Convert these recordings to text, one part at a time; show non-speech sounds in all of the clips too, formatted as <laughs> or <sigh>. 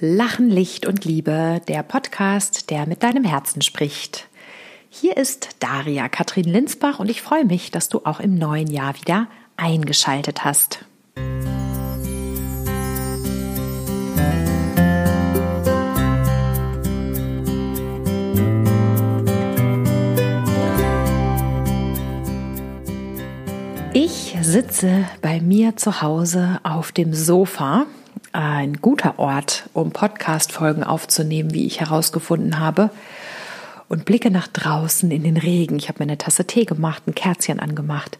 Lachen, Licht und Liebe, der Podcast, der mit deinem Herzen spricht. Hier ist Daria Katrin Linsbach und ich freue mich, dass du auch im neuen Jahr wieder eingeschaltet hast. Ich sitze bei mir zu Hause auf dem Sofa ein guter Ort, um Podcast-Folgen aufzunehmen, wie ich herausgefunden habe. Und blicke nach draußen in den Regen. Ich habe mir eine Tasse Tee gemacht, ein Kerzchen angemacht,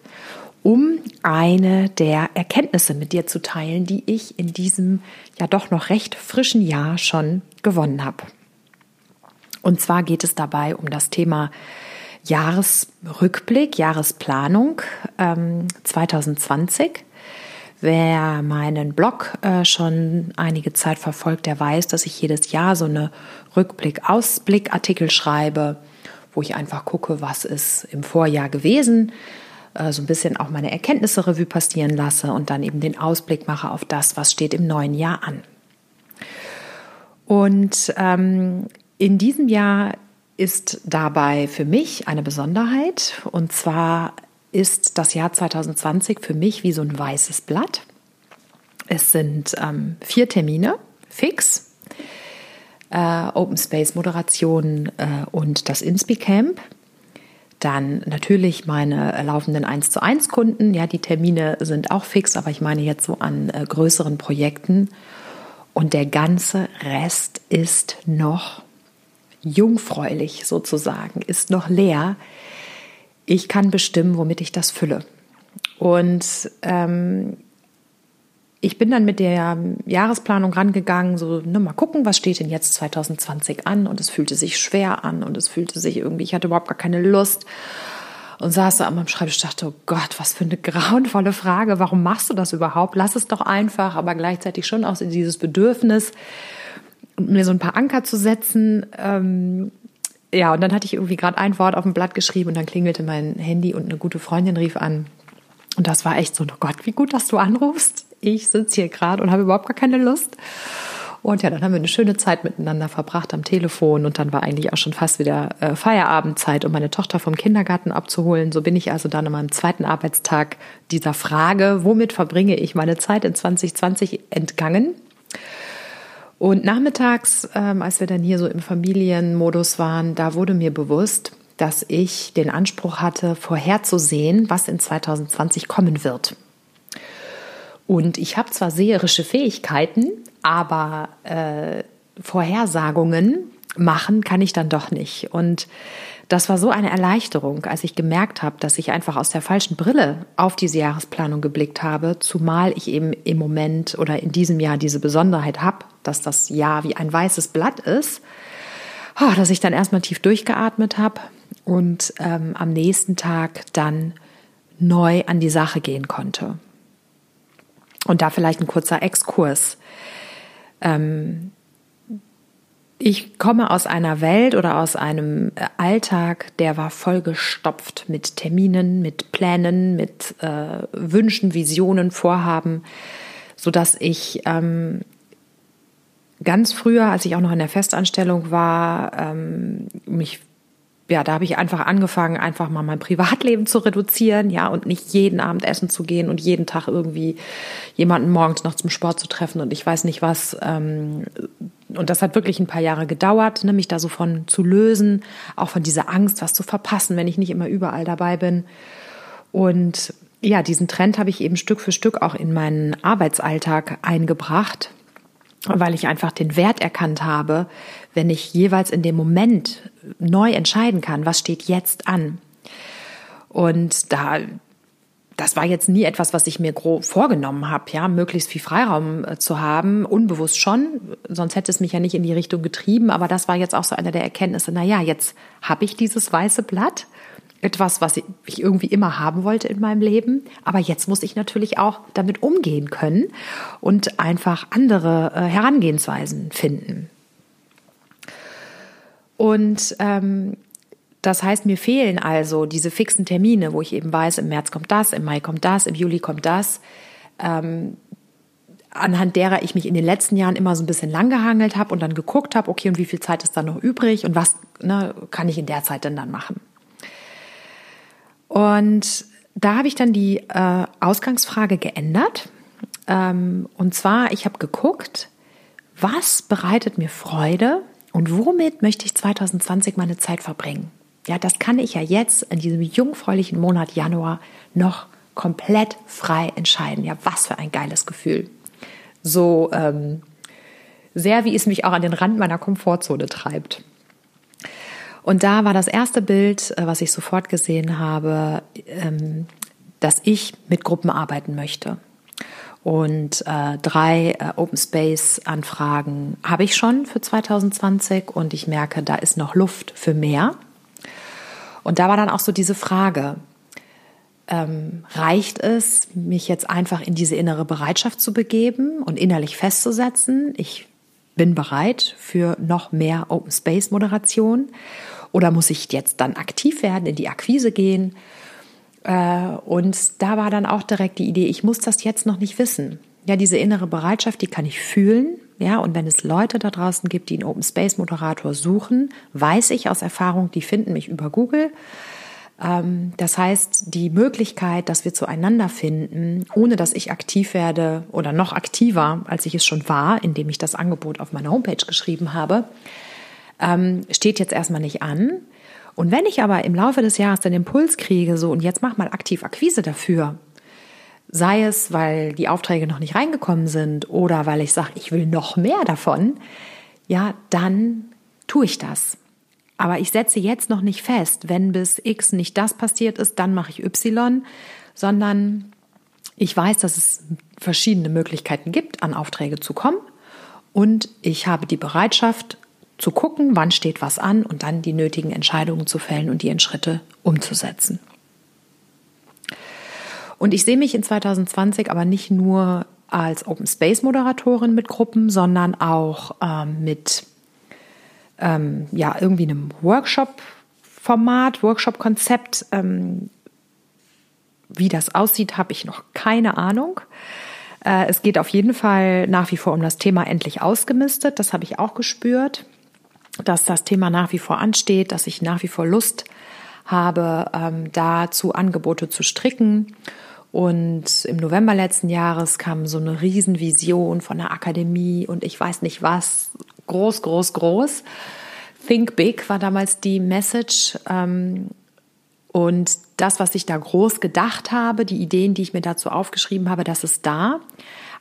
um eine der Erkenntnisse mit dir zu teilen, die ich in diesem ja doch noch recht frischen Jahr schon gewonnen habe. Und zwar geht es dabei um das Thema Jahresrückblick, Jahresplanung ähm, 2020. Wer meinen Blog äh, schon einige Zeit verfolgt, der weiß, dass ich jedes Jahr so eine Rückblick-Ausblick-Artikel schreibe, wo ich einfach gucke, was ist im Vorjahr gewesen, äh, so ein bisschen auch meine Erkenntnisse Revue passieren lasse und dann eben den Ausblick mache auf das, was steht im neuen Jahr an. Und ähm, in diesem Jahr ist dabei für mich eine Besonderheit und zwar ist das Jahr 2020 für mich wie so ein weißes Blatt. Es sind ähm, vier Termine fix. Äh, Open Space Moderation äh, und das Inspi Camp. Dann natürlich meine laufenden 1 zu 1 Kunden. Ja, die Termine sind auch fix, aber ich meine jetzt so an äh, größeren Projekten. Und der ganze Rest ist noch jungfräulich sozusagen, ist noch leer ich kann bestimmen, womit ich das fülle. Und ähm, ich bin dann mit der Jahresplanung rangegangen, so ne, mal gucken, was steht denn jetzt 2020 an. Und es fühlte sich schwer an und es fühlte sich irgendwie, ich hatte überhaupt gar keine Lust. Und saß da an meinem Schreibtisch dachte, oh Gott, was für eine grauenvolle Frage. Warum machst du das überhaupt? Lass es doch einfach, aber gleichzeitig schon auch dieses Bedürfnis, mir so ein paar Anker zu setzen, ähm, ja, und dann hatte ich irgendwie gerade ein Wort auf dem Blatt geschrieben und dann klingelte mein Handy und eine gute Freundin rief an. Und das war echt so, oh Gott, wie gut, dass du anrufst. Ich sitze hier gerade und habe überhaupt gar keine Lust. Und ja, dann haben wir eine schöne Zeit miteinander verbracht am Telefon und dann war eigentlich auch schon fast wieder äh, Feierabendzeit, um meine Tochter vom Kindergarten abzuholen. So bin ich also dann an meinem zweiten Arbeitstag dieser Frage, womit verbringe ich meine Zeit in 2020 entgangen. Und nachmittags, ähm, als wir dann hier so im Familienmodus waren, da wurde mir bewusst, dass ich den Anspruch hatte, vorherzusehen, was in 2020 kommen wird. Und ich habe zwar seherische Fähigkeiten, aber äh, Vorhersagungen machen kann ich dann doch nicht. Und das war so eine Erleichterung, als ich gemerkt habe, dass ich einfach aus der falschen Brille auf diese Jahresplanung geblickt habe, zumal ich eben im Moment oder in diesem Jahr diese Besonderheit habe, dass das Jahr wie ein weißes Blatt ist, oh, dass ich dann erstmal tief durchgeatmet habe und ähm, am nächsten Tag dann neu an die Sache gehen konnte. Und da vielleicht ein kurzer Exkurs. Ähm, ich komme aus einer Welt oder aus einem äh, Alltag, der war vollgestopft mit Terminen, mit Plänen, mit äh, Wünschen, Visionen, Vorhaben, so dass ich ähm, ganz früher, als ich auch noch in der Festanstellung war, ähm, mich ja, da habe ich einfach angefangen, einfach mal mein Privatleben zu reduzieren, ja, und nicht jeden Abend essen zu gehen und jeden Tag irgendwie jemanden morgens noch zum Sport zu treffen und ich weiß nicht was. Ähm, und das hat wirklich ein paar Jahre gedauert, ne, mich da so von zu lösen, auch von dieser Angst, was zu verpassen, wenn ich nicht immer überall dabei bin. Und ja, diesen Trend habe ich eben Stück für Stück auch in meinen Arbeitsalltag eingebracht weil ich einfach den Wert erkannt habe, wenn ich jeweils in dem Moment neu entscheiden kann, was steht jetzt an. Und da, das war jetzt nie etwas, was ich mir grob vorgenommen habe, ja, möglichst viel Freiraum äh, zu haben, unbewusst schon, sonst hätte es mich ja nicht in die Richtung getrieben, aber das war jetzt auch so eine der Erkenntnisse, na ja, jetzt habe ich dieses weiße Blatt etwas, was ich irgendwie immer haben wollte in meinem Leben. Aber jetzt muss ich natürlich auch damit umgehen können und einfach andere äh, Herangehensweisen finden. Und ähm, das heißt, mir fehlen also diese fixen Termine, wo ich eben weiß, im März kommt das, im Mai kommt das, im Juli kommt das. Ähm, anhand derer ich mich in den letzten Jahren immer so ein bisschen langgehangelt habe und dann geguckt habe, okay, und wie viel Zeit ist da noch übrig und was ne, kann ich in der Zeit denn dann machen? Und da habe ich dann die äh, Ausgangsfrage geändert. Ähm, und zwar, ich habe geguckt, was bereitet mir Freude und womit möchte ich 2020 meine Zeit verbringen? Ja, das kann ich ja jetzt in diesem jungfräulichen Monat Januar noch komplett frei entscheiden. Ja, was für ein geiles Gefühl. So ähm, sehr, wie es mich auch an den Rand meiner Komfortzone treibt. Und da war das erste Bild, äh, was ich sofort gesehen habe, ähm, dass ich mit Gruppen arbeiten möchte. Und äh, drei äh, Open Space Anfragen habe ich schon für 2020 und ich merke, da ist noch Luft für mehr. Und da war dann auch so diese Frage, ähm, reicht es, mich jetzt einfach in diese innere Bereitschaft zu begeben und innerlich festzusetzen, ich bin bereit für noch mehr Open Space Moderation oder muss ich jetzt dann aktiv werden, in die Akquise gehen? Äh, und da war dann auch direkt die Idee, ich muss das jetzt noch nicht wissen. Ja, diese innere Bereitschaft, die kann ich fühlen. Ja, und wenn es Leute da draußen gibt, die einen Open Space Moderator suchen, weiß ich aus Erfahrung, die finden mich über Google. Ähm, das heißt, die Möglichkeit, dass wir zueinander finden, ohne dass ich aktiv werde oder noch aktiver, als ich es schon war, indem ich das Angebot auf meiner Homepage geschrieben habe, ähm, steht jetzt erstmal nicht an. Und wenn ich aber im Laufe des Jahres den Impuls kriege, so und jetzt mach mal aktiv Akquise dafür, sei es, weil die Aufträge noch nicht reingekommen sind oder weil ich sage, ich will noch mehr davon, ja, dann tue ich das. Aber ich setze jetzt noch nicht fest, wenn bis X nicht das passiert ist, dann mache ich Y, sondern ich weiß, dass es verschiedene Möglichkeiten gibt, an Aufträge zu kommen. Und ich habe die Bereitschaft, zu gucken, wann steht was an und dann die nötigen Entscheidungen zu fällen und die in Schritte umzusetzen. Und ich sehe mich in 2020 aber nicht nur als Open Space Moderatorin mit Gruppen, sondern auch ähm, mit ähm, ja irgendwie einem Workshop-Format, Workshop-Konzept. Ähm, wie das aussieht, habe ich noch keine Ahnung. Äh, es geht auf jeden Fall nach wie vor um das Thema endlich ausgemistet. Das habe ich auch gespürt dass das Thema nach wie vor ansteht, dass ich nach wie vor Lust habe, ähm, dazu Angebote zu stricken. Und im November letzten Jahres kam so eine Riesenvision von der Akademie und ich weiß nicht was, groß, groß, groß. Think Big war damals die Message. Ähm, und das, was ich da groß gedacht habe, die Ideen, die ich mir dazu aufgeschrieben habe, das ist da.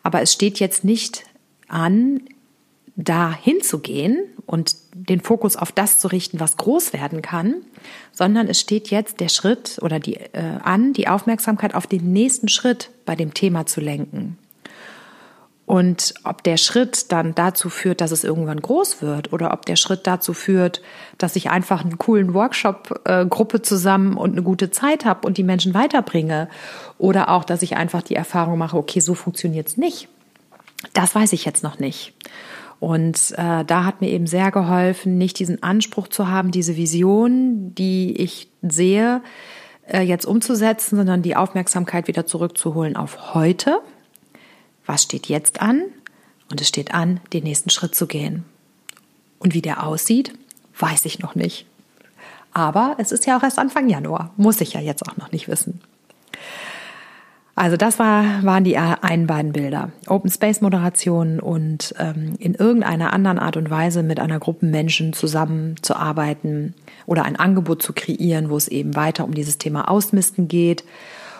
Aber es steht jetzt nicht an, da hinzugehen und den Fokus auf das zu richten, was groß werden kann, sondern es steht jetzt der Schritt oder die äh, an, die Aufmerksamkeit auf den nächsten Schritt bei dem Thema zu lenken. Und ob der Schritt dann dazu führt, dass es irgendwann groß wird, oder ob der Schritt dazu führt, dass ich einfach einen coolen Workshop äh, zusammen und eine gute Zeit habe und die Menschen weiterbringe, oder auch, dass ich einfach die Erfahrung mache, okay, so funktioniert es nicht. Das weiß ich jetzt noch nicht. Und äh, da hat mir eben sehr geholfen, nicht diesen Anspruch zu haben, diese Vision, die ich sehe, äh, jetzt umzusetzen, sondern die Aufmerksamkeit wieder zurückzuholen auf heute. Was steht jetzt an? Und es steht an, den nächsten Schritt zu gehen. Und wie der aussieht, weiß ich noch nicht. Aber es ist ja auch erst Anfang Januar, muss ich ja jetzt auch noch nicht wissen. Also das war, waren die einen beiden Bilder. Open Space Moderation und ähm, in irgendeiner anderen Art und Weise mit einer Gruppe Menschen zusammenzuarbeiten oder ein Angebot zu kreieren, wo es eben weiter um dieses Thema Ausmisten geht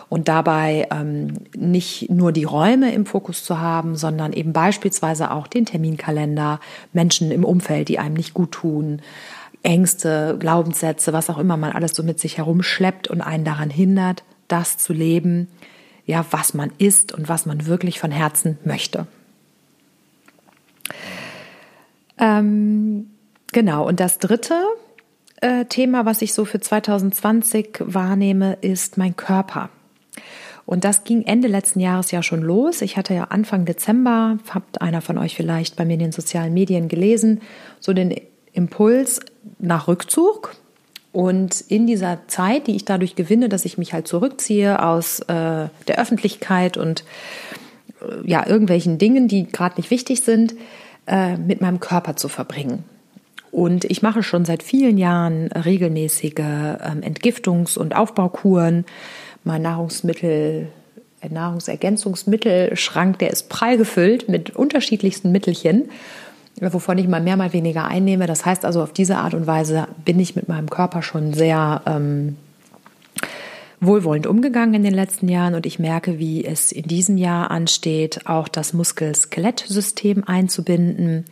und dabei ähm, nicht nur die Räume im Fokus zu haben, sondern eben beispielsweise auch den Terminkalender, Menschen im Umfeld, die einem nicht gut tun, Ängste, Glaubenssätze, was auch immer man alles so mit sich herumschleppt und einen daran hindert, das zu leben, ja, was man ist und was man wirklich von Herzen möchte. Ähm, genau, und das dritte äh, Thema, was ich so für 2020 wahrnehme, ist mein Körper. Und das ging Ende letzten Jahres ja schon los. Ich hatte ja Anfang Dezember, habt einer von euch vielleicht bei mir in den sozialen Medien gelesen, so den Impuls nach Rückzug, und in dieser Zeit, die ich dadurch gewinne, dass ich mich halt zurückziehe aus äh, der Öffentlichkeit und äh, ja, irgendwelchen Dingen, die gerade nicht wichtig sind, äh, mit meinem Körper zu verbringen. Und ich mache schon seit vielen Jahren regelmäßige ähm, Entgiftungs- und Aufbaukuren. Mein Nahrungsmittel, Nahrungsergänzungsmittelschrank, der ist prall gefüllt mit unterschiedlichsten Mittelchen, wovon ich mal mehr, mal weniger einnehme. Das heißt also, auf diese Art und Weise bin ich mit meinem Körper schon sehr ähm, wohlwollend umgegangen in den letzten Jahren und ich merke, wie es in diesem Jahr ansteht, auch das Muskel-Skelett-System einzubinden.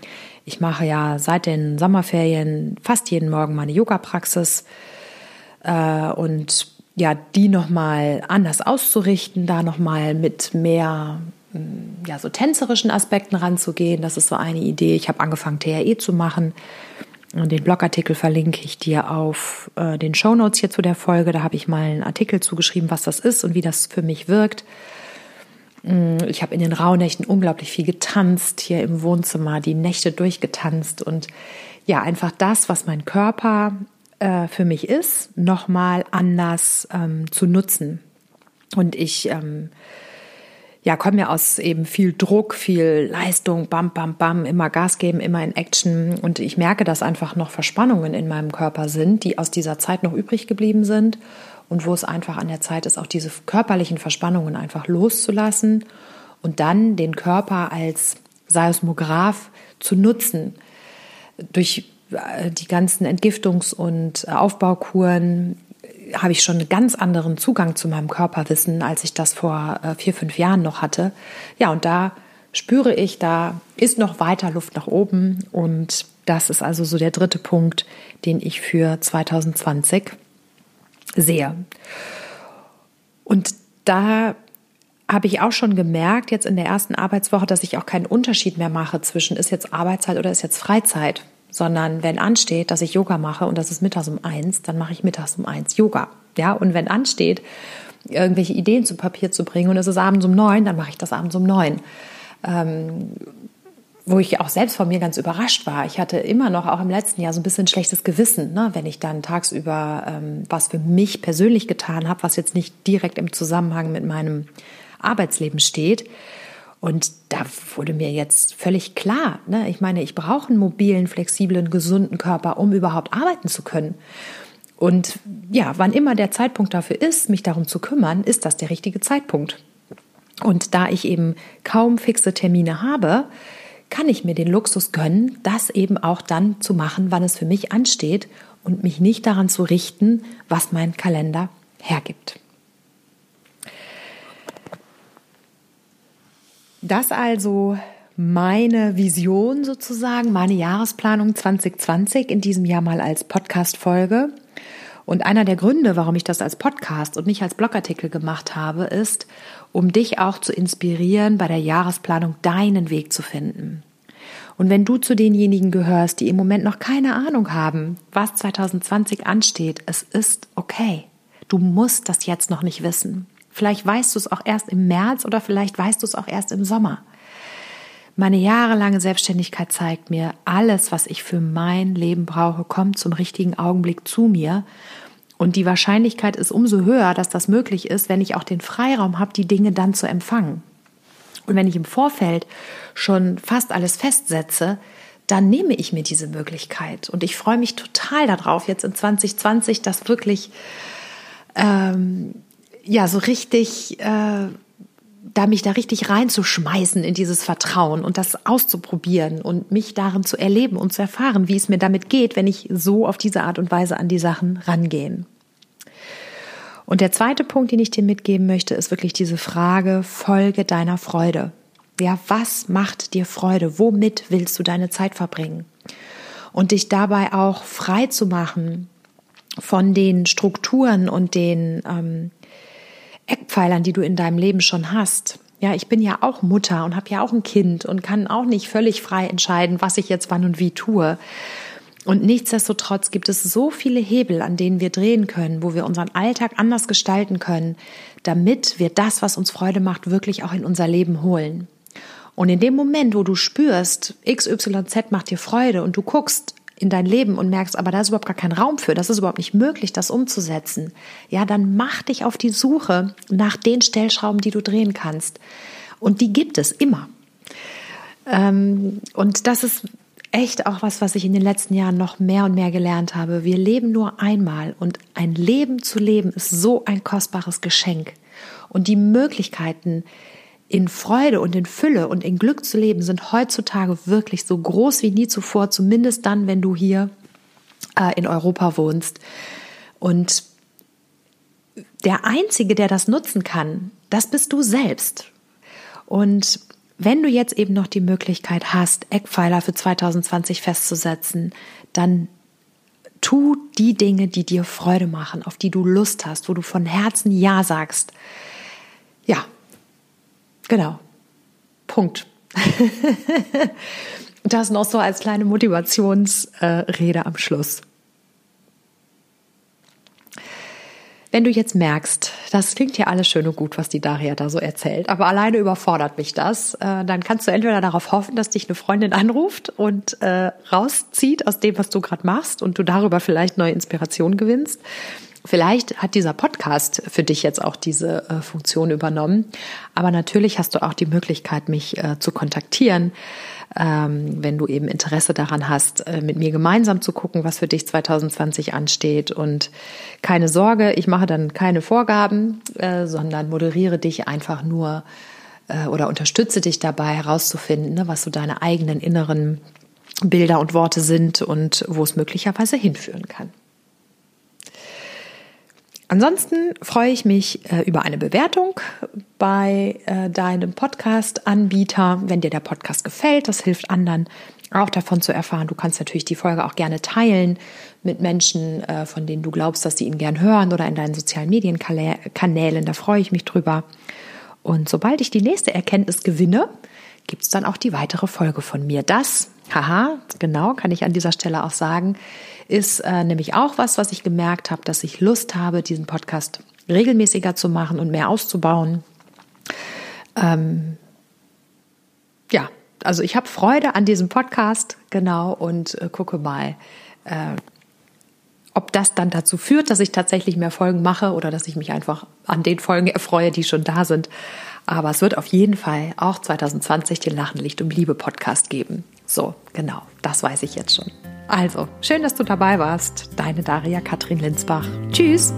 Ich mache ja seit den Sommerferien fast jeden Morgen meine Yoga-Praxis äh, und ja, die nochmal anders auszurichten, da nochmal mit mehr ja, so tänzerischen Aspekten ranzugehen. Das ist so eine Idee. Ich habe angefangen, TRE zu machen. Den Blogartikel verlinke ich dir auf äh, den Show Notes hier zu der Folge. Da habe ich mal einen Artikel zugeschrieben, was das ist und wie das für mich wirkt. Mm, ich habe in den Rauhnächten unglaublich viel getanzt, hier im Wohnzimmer, die Nächte durchgetanzt und ja, einfach das, was mein Körper äh, für mich ist, nochmal anders ähm, zu nutzen. Und ich ähm, ja, komme ja aus eben viel Druck, viel Leistung, bam, bam, bam, immer Gas geben, immer in Action. Und ich merke, dass einfach noch Verspannungen in meinem Körper sind, die aus dieser Zeit noch übrig geblieben sind und wo es einfach an der Zeit ist, auch diese körperlichen Verspannungen einfach loszulassen und dann den Körper als Seismograph zu nutzen. Durch äh, die ganzen Entgiftungs- und Aufbaukuren, habe ich schon einen ganz anderen Zugang zu meinem Körperwissen, als ich das vor äh, vier, fünf Jahren noch hatte. Ja, und da spüre ich, da ist noch weiter Luft nach oben. Und das ist also so der dritte Punkt, den ich für 2020 sehe. Und da habe ich auch schon gemerkt, jetzt in der ersten Arbeitswoche, dass ich auch keinen Unterschied mehr mache zwischen ist jetzt Arbeitszeit oder ist jetzt Freizeit sondern wenn ansteht, dass ich Yoga mache und das ist mittags um eins, dann mache ich mittags um eins Yoga. Ja, und wenn ansteht, irgendwelche Ideen zu Papier zu bringen und es ist abends um neun, dann mache ich das abends um neun. Ähm, wo ich auch selbst von mir ganz überrascht war. Ich hatte immer noch, auch im letzten Jahr, so ein bisschen schlechtes Gewissen, ne, wenn ich dann tagsüber ähm, was für mich persönlich getan habe, was jetzt nicht direkt im Zusammenhang mit meinem Arbeitsleben steht. Und da wurde mir jetzt völlig klar, ne? ich meine, ich brauche einen mobilen, flexiblen, gesunden Körper, um überhaupt arbeiten zu können. Und ja, wann immer der Zeitpunkt dafür ist, mich darum zu kümmern, ist das der richtige Zeitpunkt. Und da ich eben kaum fixe Termine habe, kann ich mir den Luxus gönnen, das eben auch dann zu machen, wann es für mich ansteht und mich nicht daran zu richten, was mein Kalender hergibt. Das also meine Vision sozusagen, meine Jahresplanung 2020 in diesem Jahr mal als Podcast-Folge. Und einer der Gründe, warum ich das als Podcast und nicht als Blogartikel gemacht habe, ist, um dich auch zu inspirieren, bei der Jahresplanung deinen Weg zu finden. Und wenn du zu denjenigen gehörst, die im Moment noch keine Ahnung haben, was 2020 ansteht, es ist okay. Du musst das jetzt noch nicht wissen. Vielleicht weißt du es auch erst im März oder vielleicht weißt du es auch erst im Sommer. Meine jahrelange Selbstständigkeit zeigt mir, alles, was ich für mein Leben brauche, kommt zum richtigen Augenblick zu mir. Und die Wahrscheinlichkeit ist umso höher, dass das möglich ist, wenn ich auch den Freiraum habe, die Dinge dann zu empfangen. Und wenn ich im Vorfeld schon fast alles festsetze, dann nehme ich mir diese Möglichkeit. Und ich freue mich total darauf, jetzt in 2020 das wirklich ähm, ja so richtig, äh, da mich da richtig reinzuschmeißen in dieses Vertrauen und das auszuprobieren und mich darin zu erleben und zu erfahren, wie es mir damit geht, wenn ich so auf diese Art und Weise an die Sachen rangehen. Und der zweite Punkt, den ich dir mitgeben möchte, ist wirklich diese Frage, folge deiner Freude. Ja, was macht dir Freude? Womit willst du deine Zeit verbringen? Und dich dabei auch frei zu machen von den Strukturen und den ähm, Eckpfeilern, die du in deinem Leben schon hast. Ja, ich bin ja auch Mutter und habe ja auch ein Kind und kann auch nicht völlig frei entscheiden, was ich jetzt wann und wie tue. Und nichtsdestotrotz gibt es so viele Hebel, an denen wir drehen können, wo wir unseren Alltag anders gestalten können, damit wir das, was uns Freude macht, wirklich auch in unser Leben holen. Und in dem Moment, wo du spürst, XYZ macht dir Freude und du guckst, in dein Leben und merkst, aber da ist überhaupt gar kein Raum für, das ist überhaupt nicht möglich, das umzusetzen, ja, dann mach dich auf die Suche nach den Stellschrauben, die du drehen kannst. Und die gibt es immer. Ähm, und das ist echt auch was, was ich in den letzten Jahren noch mehr und mehr gelernt habe. Wir leben nur einmal und ein Leben zu leben ist so ein kostbares Geschenk. Und die Möglichkeiten, in Freude und in Fülle und in Glück zu leben, sind heutzutage wirklich so groß wie nie zuvor, zumindest dann, wenn du hier äh, in Europa wohnst. Und der Einzige, der das nutzen kann, das bist du selbst. Und wenn du jetzt eben noch die Möglichkeit hast, Eckpfeiler für 2020 festzusetzen, dann tu die Dinge, die dir Freude machen, auf die du Lust hast, wo du von Herzen Ja sagst. Genau. Punkt. <laughs> das noch so als kleine Motivationsrede am Schluss. Wenn du jetzt merkst, das klingt ja alles schön und gut, was die Daria da so erzählt, aber alleine überfordert mich das, äh, dann kannst du entweder darauf hoffen, dass dich eine Freundin anruft und äh, rauszieht aus dem, was du gerade machst und du darüber vielleicht neue Inspiration gewinnst. Vielleicht hat dieser Podcast für dich jetzt auch diese äh, Funktion übernommen, aber natürlich hast du auch die Möglichkeit, mich äh, zu kontaktieren ähm, wenn du eben Interesse daran hast, äh, mit mir gemeinsam zu gucken, was für dich 2020 ansteht. Und keine Sorge, ich mache dann keine Vorgaben, sondern moderiere dich einfach nur oder unterstütze dich dabei herauszufinden, ne, was so deine eigenen inneren Bilder und Worte sind und wo es möglicherweise hinführen kann. Ansonsten freue ich mich äh, über eine Bewertung bei äh, deinem Podcast-Anbieter. Wenn dir der Podcast gefällt, das hilft anderen auch davon zu erfahren. Du kannst natürlich die Folge auch gerne teilen mit Menschen, äh, von denen du glaubst, dass sie ihn gern hören oder in deinen sozialen Medienkanälen. Da freue ich mich drüber. Und sobald ich die nächste Erkenntnis gewinne, gibt es dann auch die weitere Folge von mir. Das, haha, genau, kann ich an dieser Stelle auch sagen, ist äh, nämlich auch was, was ich gemerkt habe, dass ich Lust habe, diesen Podcast regelmäßiger zu machen und mehr auszubauen. Ähm, ja, also ich habe Freude an diesem Podcast, genau, und äh, gucke mal, äh, ob das dann dazu führt, dass ich tatsächlich mehr Folgen mache oder dass ich mich einfach an den Folgen erfreue, die schon da sind. Aber es wird auf jeden Fall auch 2020 den Lachen, Licht und Liebe Podcast geben. So, genau, das weiß ich jetzt schon. Also, schön, dass du dabei warst. Deine Daria Katrin Linsbach. Tschüss.